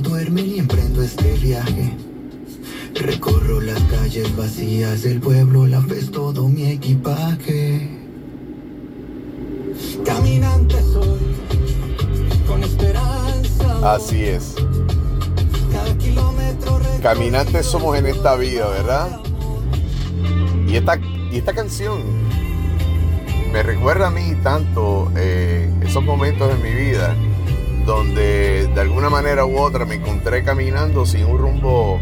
no duermen y emprendo este viaje. Recorro las calles vacías del pueblo, la fe es todo mi equipaje. Caminante soy, con esperanza. Así es. Caminantes somos en esta vida, ¿verdad? Y esta, y esta canción me recuerda a mí tanto eh, esos momentos de mi vida donde de alguna manera u otra me encontré caminando sin un rumbo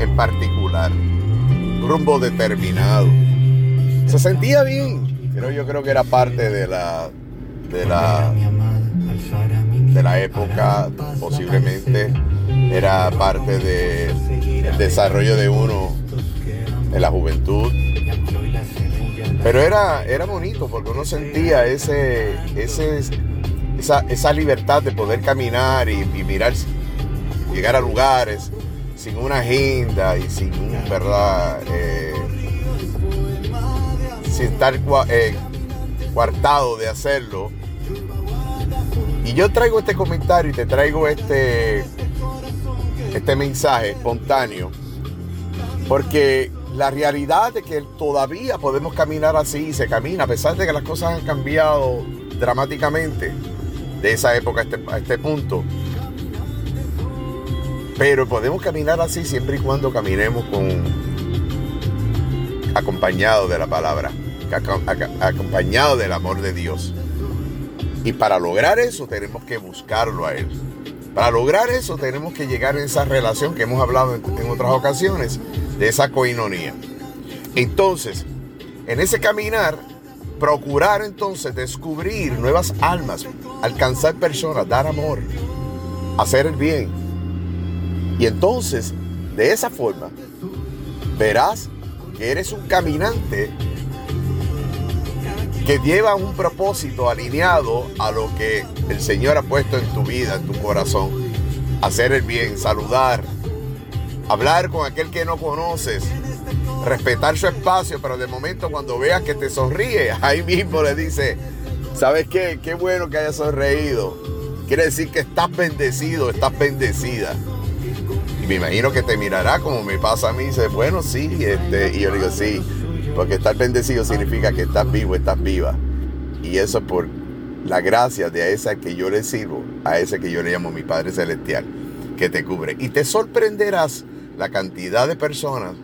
en particular, un rumbo determinado. Se sentía bien, pero yo creo que era parte de la de la de la época, posiblemente era parte del desarrollo de uno en la juventud. Pero era, era bonito porque uno sentía ese, ese, esa, libertad de poder caminar y, mirar, llegar a lugares sin una agenda y sin verdad, eh, sin estar eh, coartado de hacerlo. Y yo traigo este comentario y te traigo este, este mensaje espontáneo porque la realidad de que todavía podemos caminar así, se camina, a pesar de que las cosas han cambiado dramáticamente de esa época a este, este punto. Pero podemos caminar así siempre y cuando caminemos con acompañado de la palabra, acompañado del amor de Dios. Y para lograr eso tenemos que buscarlo a Él. Para lograr eso tenemos que llegar a esa relación que hemos hablado en otras ocasiones, de esa coinonía. Entonces, en ese caminar, procurar entonces descubrir nuevas almas, alcanzar personas, dar amor, hacer el bien. Y entonces, de esa forma, verás que eres un caminante que lleva un propósito alineado a lo que el Señor ha puesto en tu vida, en tu corazón. Hacer el bien, saludar, hablar con aquel que no conoces, respetar su espacio, pero de momento cuando veas que te sonríe, ahí mismo le dice, ¿sabes qué? Qué bueno que hayas sonreído. Quiere decir que estás bendecido, estás bendecida. Y me imagino que te mirará como me pasa a mí y dice, bueno, sí, este, y yo le digo, sí, porque estar bendecido significa que estás vivo, estás viva. Y eso por la gracia de esa que yo le sirvo, a ese que yo le llamo mi Padre Celestial, que te cubre. Y te sorprenderás la cantidad de personas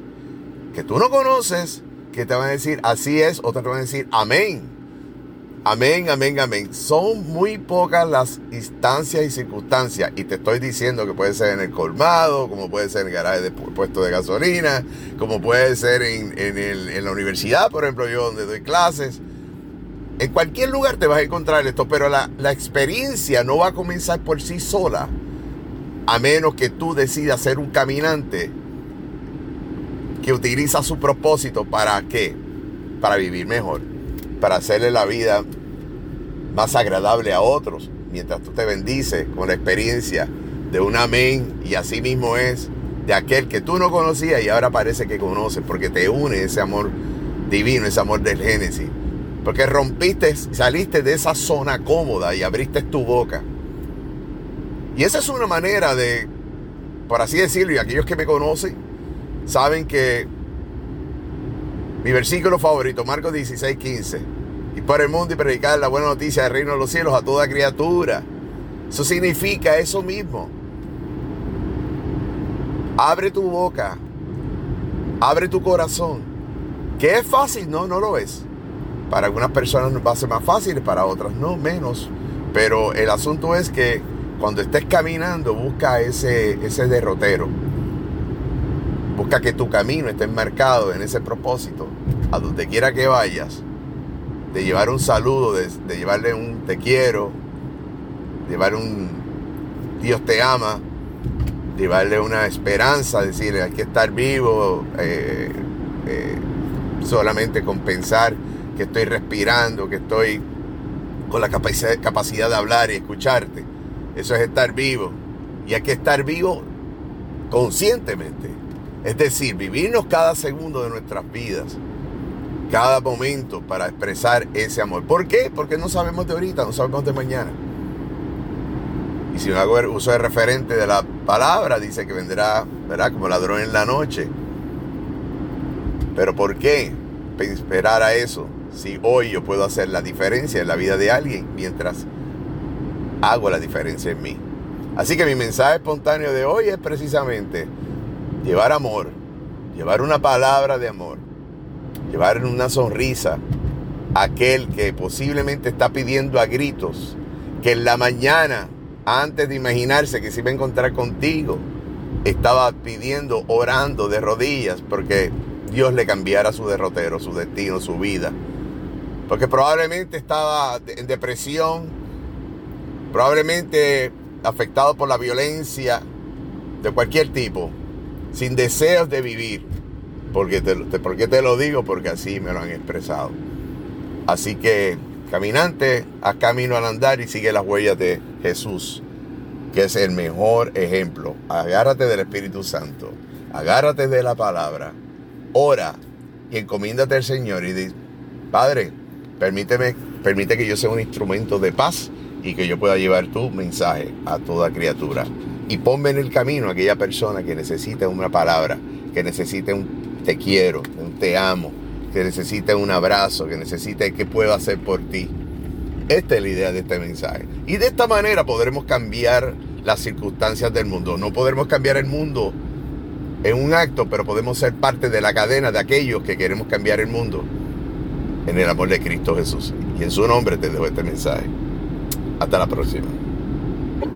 que tú no conoces que te van a decir así es, otras te van a decir amén. Amén, amén, amén. Son muy pocas las instancias y circunstancias. Y te estoy diciendo que puede ser en el colmado, como puede ser en el garaje de puesto de gasolina, como puede ser en, en la universidad, por ejemplo, yo donde doy clases. En cualquier lugar te vas a encontrar esto, pero la, la experiencia no va a comenzar por sí sola a menos que tú decidas ser un caminante que utiliza su propósito para qué? Para vivir mejor, para hacerle la vida más agradable a otros, mientras tú te bendices con la experiencia de un amén y así mismo es de aquel que tú no conocías y ahora parece que conoces, porque te une ese amor divino, ese amor del Génesis. Porque rompiste, saliste de esa zona cómoda y abriste tu boca y esa es una manera de, por así decirlo, y aquellos que me conocen saben que mi versículo favorito, Marcos 16, 15, y por el mundo y predicar la buena noticia del reino de los cielos a toda criatura. Eso significa eso mismo. Abre tu boca, abre tu corazón. ¿Que es fácil? No, no lo es. Para algunas personas va a ser más fácil, para otras no, menos. Pero el asunto es que cuando estés caminando, busca ese, ese derrotero. Busca que tu camino esté marcado en ese propósito, a donde quiera que vayas, de llevar un saludo, de, llevarle un te quiero, llevar un Dios te ama, llevarle una esperanza, decirle hay que estar vivo, eh, eh, solamente con pensar que estoy respirando, que estoy con la capacidad de hablar y escucharte. Eso es estar vivo. Y hay que estar vivo conscientemente. Es decir, vivirnos cada segundo de nuestras vidas, cada momento para expresar ese amor. ¿Por qué? Porque no sabemos de ahorita, no sabemos de mañana. Y si hago uso de referente de la palabra dice que vendrá, ¿verdad? Como ladrón en la noche. Pero ¿por qué esperar a eso? Si hoy yo puedo hacer la diferencia en la vida de alguien mientras hago la diferencia en mí. Así que mi mensaje espontáneo de hoy es precisamente llevar amor, llevar una palabra de amor, llevar una sonrisa a aquel que posiblemente está pidiendo a gritos que en la mañana, antes de imaginarse que se iba a encontrar contigo, estaba pidiendo, orando de rodillas, porque Dios le cambiara su derrotero, su destino, su vida. Porque probablemente estaba en depresión, probablemente afectado por la violencia de cualquier tipo, sin deseos de vivir. Porque te, ¿Por qué te lo digo? Porque así me lo han expresado. Así que, caminante, haz camino al andar y sigue las huellas de Jesús, que es el mejor ejemplo. Agárrate del Espíritu Santo, agárrate de la palabra, ora y encomiéndate al Señor y di, Padre, permíteme, permite que yo sea un instrumento de paz y que yo pueda llevar tu mensaje a toda criatura. Y ponme en el camino a aquella persona que necesite una palabra, que necesite un te quiero, un te amo, que necesite un abrazo, que necesite que puedo hacer por ti. Esta es la idea de este mensaje. Y de esta manera podremos cambiar las circunstancias del mundo. No podremos cambiar el mundo en un acto, pero podemos ser parte de la cadena de aquellos que queremos cambiar el mundo en el amor de Cristo Jesús. Y en su nombre te dejo este mensaje. Hasta la próxima.